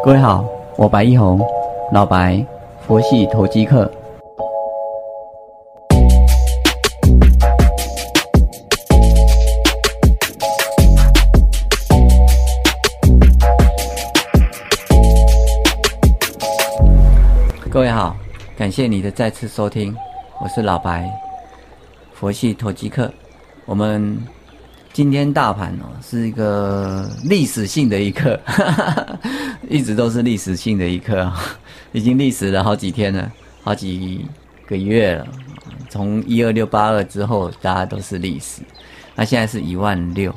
各位好，我白一红，老白，佛系投机客。各位好，感谢你的再次收听，我是老白，佛系投机客。我们今天大盘哦是一个历史性的一刻，一直都是历史性的一刻，已经历史了好几天了，好几个月了。从一二六八二之后，大家都是历史，那现在是一万六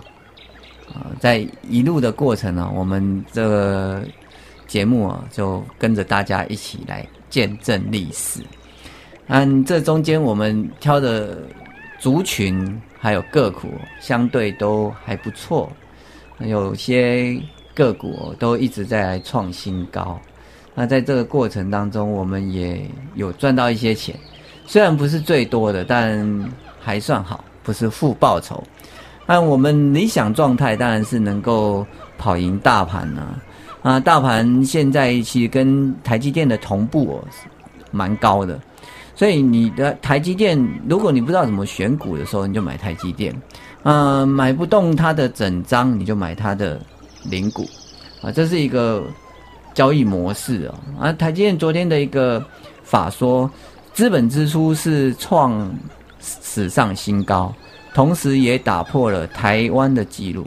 啊，在一路的过程呢，我们这个节目啊，就跟着大家一起来见证历史。嗯，这中间我们挑的族群还有个股，相对都还不错，有些个股都一直在创新高。那在这个过程当中，我们也有赚到一些钱，虽然不是最多的，但还算好，不是负报酬。那我们理想状态当然是能够跑赢大盘呢、啊。大盘现在其实跟台积电的同步哦，蛮高的。所以你的台积电，如果你不知道怎么选股的时候，你就买台积电。呃，买不动它的整张，你就买它的零股。啊，这是一个交易模式哦。啊，台积电昨天的一个法说，资本支出是创史上新高，同时也打破了台湾的记录。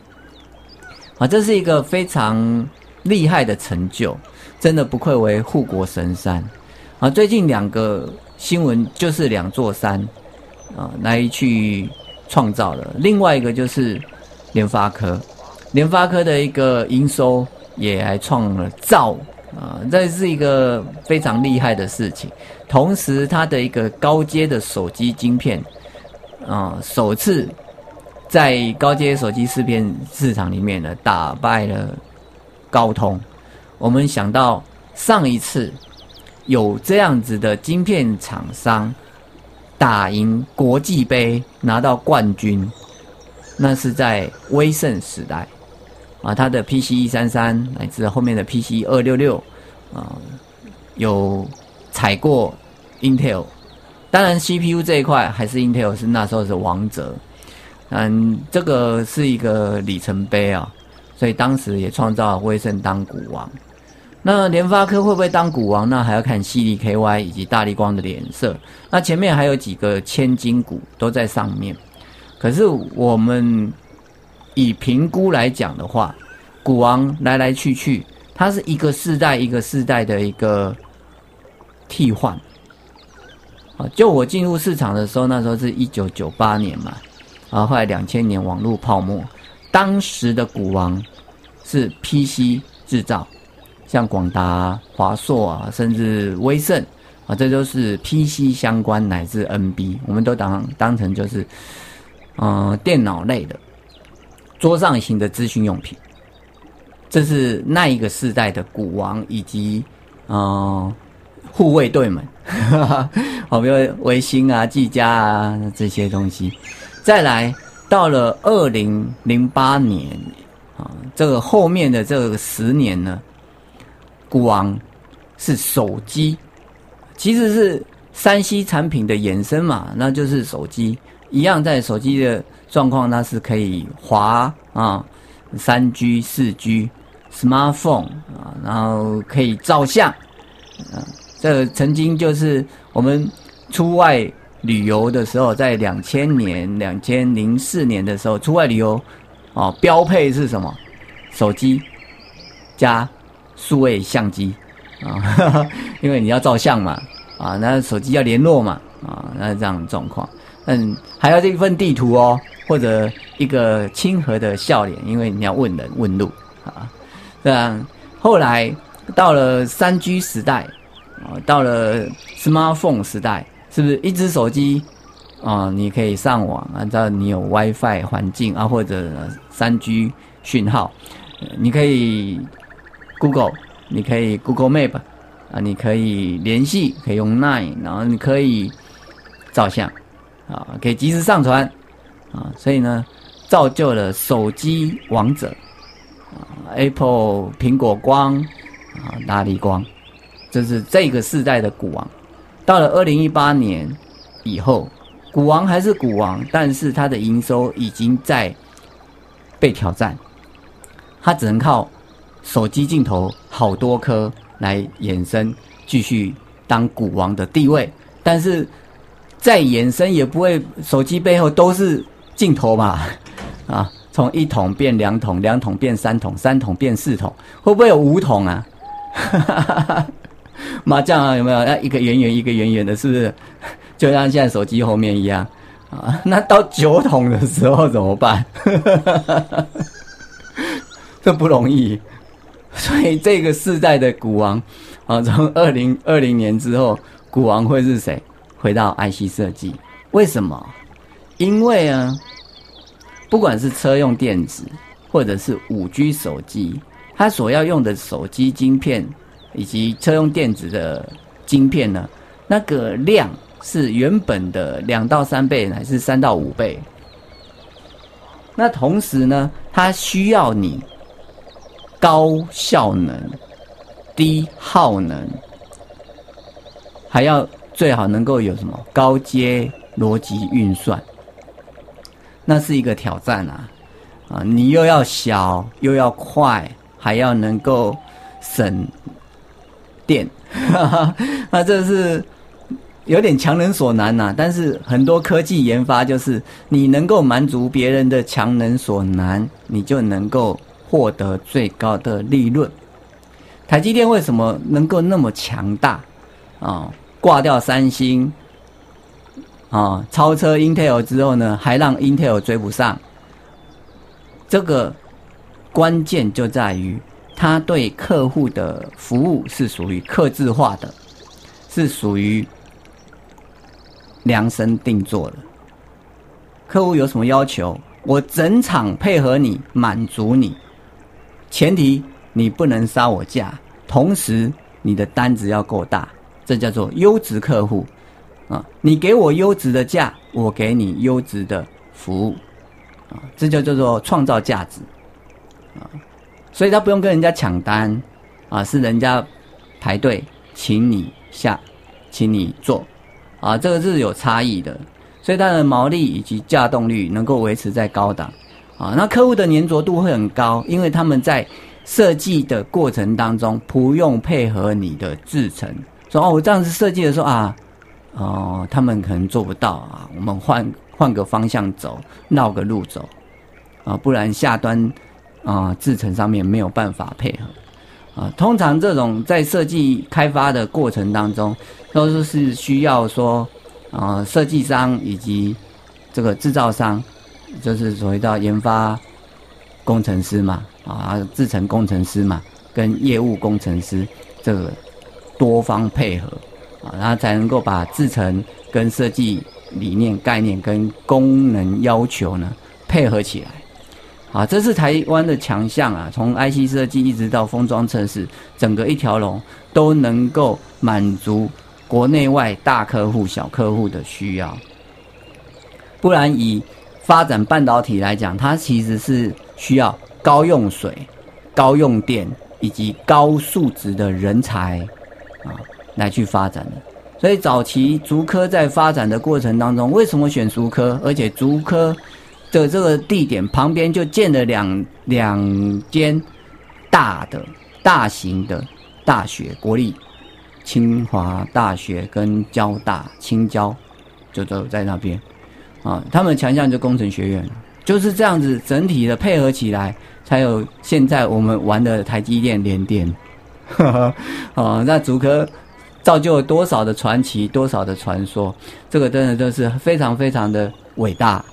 啊，这是一个非常厉害的成就，真的不愧为护国神山。啊，最近两个新闻就是两座山，啊，来去创造的。另外一个就是联发科，联发科的一个营收也还创了兆，啊，这是一个非常厉害的事情。同时，它的一个高阶的手机晶片，啊，首次在高阶手机试片市场里面呢，打败了高通。我们想到上一次。有这样子的晶片厂商打赢国际杯拿到冠军，那是在威盛时代啊，它的 PC 一三三乃至后面的 PC 二六六啊，有踩过 Intel，当然 CPU 这一块还是 Intel 是那时候是王者，嗯，这个是一个里程碑啊，所以当时也创造威盛当股王。那联发科会不会当股王？那还要看犀利 KY 以及大力光的脸色。那前面还有几个千金股都在上面。可是我们以评估来讲的话，股王来来去去，它是一个世代一个世代的一个替换。啊，就我进入市场的时候，那时候是一九九八年嘛，啊，后来两千年网络泡沫，当时的股王是 PC 制造。像广达、华硕啊，甚至威盛啊，这都是 PC 相关乃至 NB，我们都当当成就是，嗯，电脑类的桌上型的资讯用品。这是那一个世代的股王以及嗯护卫队们，哈 哈好，比如微星啊、技嘉啊这些东西。再来到了二零零八年啊，这个后面的这个十年呢。股王是手机，其实是三 C 产品的衍生嘛，那就是手机一样，在手机的状况，那是可以滑啊，三 G、四 G、smartphone 啊，然后可以照相啊。这曾经就是我们出外旅游的时候，在两千年、两千零四年的时候出外旅游，哦，标配是什么？手机加。数位相机啊，因为你要照相嘛，啊，那手机要联络嘛，啊，那这样状况，嗯，还要这一份地图哦，或者一个亲和的笑脸，因为你要问人问路啊，这样后来到了三 G 时代，啊，到了 smartphone 时代，是不是一只手机啊，你可以上网，按照你有 WiFi 环境啊，或者三 G 讯号，你可以。Google，你可以 Google Map，啊，你可以联系，可以用 Line，然后你可以照相，啊，可以及时上传，啊，所以呢，造就了手机王者，啊，Apple 苹果光，啊，大力光，这是这个世代的股王。到了二零一八年以后，股王还是股王，但是它的营收已经在被挑战，它只能靠手机镜头好多颗来衍生，继续当股王的地位。但是再衍生也不会，手机背后都是镜头嘛，啊。从一桶变两桶，两桶变三桶，三桶变四桶，会不会有五桶啊？麻将啊，有没有？那一个圆圆，一个圆圆的，是不是？就像现在手机后面一样啊？那到九桶的时候怎么办？这不容易。所以这个世代的股王啊，从二零二零年之后，股王会是谁？回到 IC 设计？为什么？因为啊。不管是车用电子，或者是五 G 手机，它所要用的手机晶片以及车用电子的晶片呢，那个量是原本的两到三倍，还是三到五倍？那同时呢，它需要你高效能、低耗能，还要最好能够有什么高阶逻辑运算。那是一个挑战啊！啊，你又要小又要快，还要能够省电，那这是有点强人所难呐。但是很多科技研发就是你能够满足别人的强人所难，你就能够获得最高的利润。台积电为什么能够那么强大啊？挂掉三星。啊，超车 Intel 之后呢，还让 Intel 追不上。这个关键就在于，他对客户的服务是属于客制化的，是属于量身定做的。客户有什么要求，我整场配合你，满足你。前提你不能杀我价，同时你的单子要够大，这叫做优质客户。啊，你给我优质的价，我给你优质的服务，啊，这就叫做创造价值，啊，所以他不用跟人家抢单，啊，是人家排队请你下，请你做，啊，这个是有差异的，所以它的毛利以及价动率能够维持在高档，啊，那客户的粘着度会很高，因为他们在设计的过程当中不用配合你的制程，说哦，我这样子设计的时候啊。哦，他们可能做不到啊，我们换换个方向走，绕个路走，啊，不然下端啊制程上面没有办法配合，啊，通常这种在设计开发的过程当中，都是是需要说啊设计商以及这个制造商，就是所谓的研发工程师嘛，啊制程工程师嘛，跟业务工程师这个多方配合。啊，然后才能够把制程跟设计理念、概念跟功能要求呢配合起来。啊，这是台湾的强项啊！从 IC 设计一直到封装测试，整个一条龙都能够满足国内外大客户、小客户的需要。不然，以发展半导体来讲，它其实是需要高用水、高用电以及高素质的人才啊。来去发展的，所以早期竹科在发展的过程当中，为什么选竹科？而且竹科的这个地点旁边就建了两两间大的、大型的大学，国立清华大学跟交大、青交就都在那边啊。他们强项就工程学院，就是这样子整体的配合起来，才有现在我们玩的台积电联电。哈哈哦，那竹科。造就了多少的传奇，多少的传说，这个真的都是非常非常的伟大。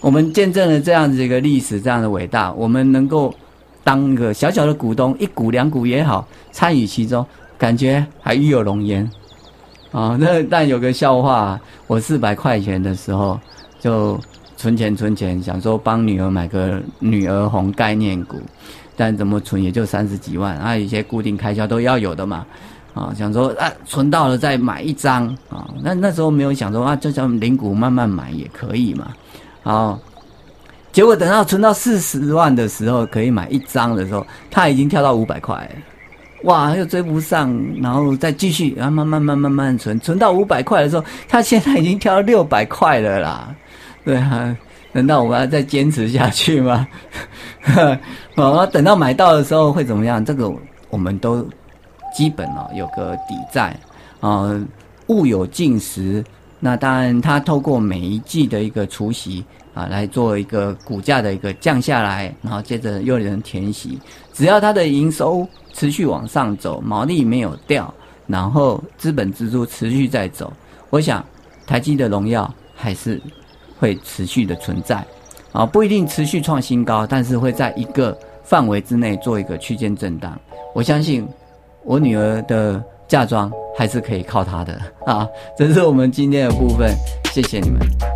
我们见证了这样子一个历史，这样的伟大，我们能够当一个小小的股东，一股两股也好，参与其中，感觉还与有荣焉啊。那但有个笑话，我四百块钱的时候就存钱存钱，想说帮女儿买个女儿红概念股，但怎么存也就三十几万，啊，一些固定开销都要有的嘛。啊，想说啊，存到了再买一张啊，那那时候没有想说啊，就叫零股慢慢买也可以嘛。好，结果等到存到四十万的时候，可以买一张的时候，它已经跳到五百块，哇，又追不上，然后再继续，然后慢慢慢慢慢存，存到五百块的时候，他现在已经跳到六百块了啦。对啊，难道我们要再坚持下去吗？哦，等到买到的时候会怎么样？这个我们都基本哦有个底在啊，物有尽时。那当然，它透过每一季的一个除夕啊，来做一个股价的一个降下来，然后接着又有人填息。只要它的营收持续往上走，毛利没有掉，然后资本支出持续在走，我想台积的荣耀还是会持续的存在啊，不一定持续创新高，但是会在一个范围之内做一个区间震荡。我相信我女儿的。嫁妆还是可以靠它的啊！这是我们今天的部分，谢谢你们。